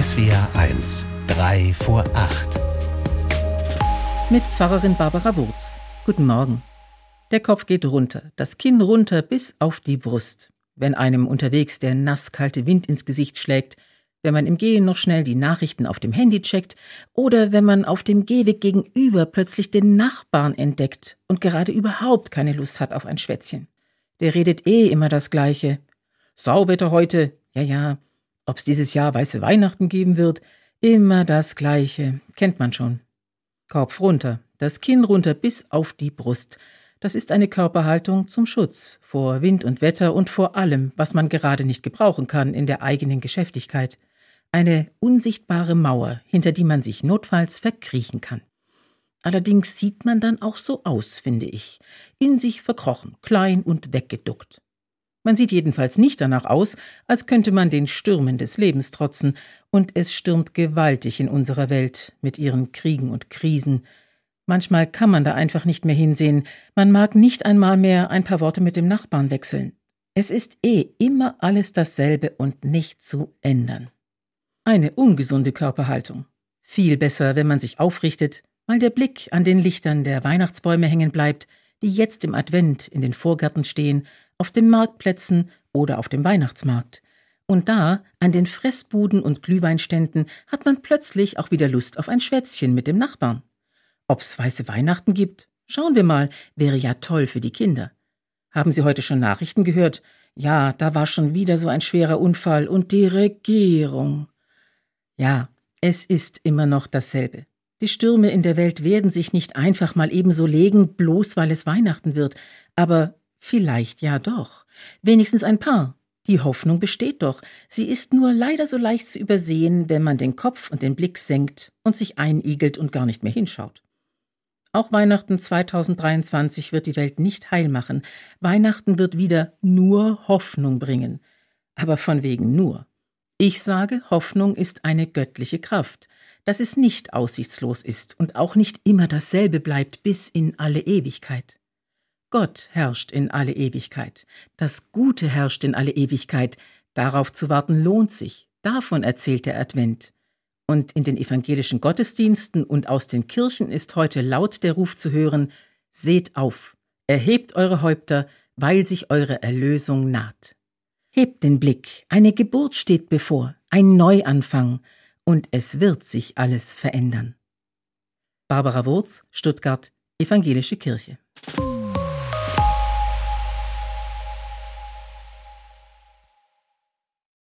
SWR 1, 3 vor 8. Mit Pfarrerin Barbara Wurz. Guten Morgen. Der Kopf geht runter, das Kinn runter bis auf die Brust. Wenn einem unterwegs der nasskalte Wind ins Gesicht schlägt, wenn man im Gehen noch schnell die Nachrichten auf dem Handy checkt oder wenn man auf dem Gehweg gegenüber plötzlich den Nachbarn entdeckt und gerade überhaupt keine Lust hat auf ein Schwätzchen. Der redet eh immer das Gleiche. Sauwetter heute, ja, ja. Ob's dieses Jahr weiße Weihnachten geben wird, immer das Gleiche, kennt man schon. Kopf runter, das Kinn runter bis auf die Brust. Das ist eine Körperhaltung zum Schutz vor Wind und Wetter und vor allem, was man gerade nicht gebrauchen kann in der eigenen Geschäftigkeit eine unsichtbare Mauer, hinter die man sich notfalls verkriechen kann. Allerdings sieht man dann auch so aus, finde ich, in sich verkrochen, klein und weggeduckt. Man sieht jedenfalls nicht danach aus, als könnte man den Stürmen des Lebens trotzen, und es stürmt gewaltig in unserer Welt mit ihren Kriegen und Krisen. Manchmal kann man da einfach nicht mehr hinsehen, man mag nicht einmal mehr ein paar Worte mit dem Nachbarn wechseln. Es ist eh immer alles dasselbe und nicht zu ändern. Eine ungesunde Körperhaltung. Viel besser, wenn man sich aufrichtet, weil der Blick an den Lichtern der Weihnachtsbäume hängen bleibt, die jetzt im Advent in den Vorgärten stehen, auf den Marktplätzen oder auf dem Weihnachtsmarkt. Und da, an den Fressbuden und Glühweinständen, hat man plötzlich auch wieder Lust auf ein Schwätzchen mit dem Nachbarn. Ob's weiße Weihnachten gibt? Schauen wir mal, wäre ja toll für die Kinder. Haben Sie heute schon Nachrichten gehört? Ja, da war schon wieder so ein schwerer Unfall und die Regierung. Ja, es ist immer noch dasselbe. Die Stürme in der Welt werden sich nicht einfach mal ebenso legen, bloß weil es Weihnachten wird, aber vielleicht ja doch. Wenigstens ein paar. Die Hoffnung besteht doch. Sie ist nur leider so leicht zu übersehen, wenn man den Kopf und den Blick senkt und sich einigelt und gar nicht mehr hinschaut. Auch Weihnachten 2023 wird die Welt nicht heil machen. Weihnachten wird wieder nur Hoffnung bringen. Aber von wegen nur. Ich sage, Hoffnung ist eine göttliche Kraft, dass es nicht aussichtslos ist und auch nicht immer dasselbe bleibt bis in alle Ewigkeit. Gott herrscht in alle Ewigkeit, das Gute herrscht in alle Ewigkeit, darauf zu warten lohnt sich, davon erzählt der Advent. Und in den evangelischen Gottesdiensten und aus den Kirchen ist heute laut der Ruf zu hören, Seht auf, erhebt eure Häupter, weil sich eure Erlösung naht. Hebt den Blick, eine Geburt steht bevor, ein Neuanfang, und es wird sich alles verändern. Barbara Wurz, Stuttgart, Evangelische Kirche.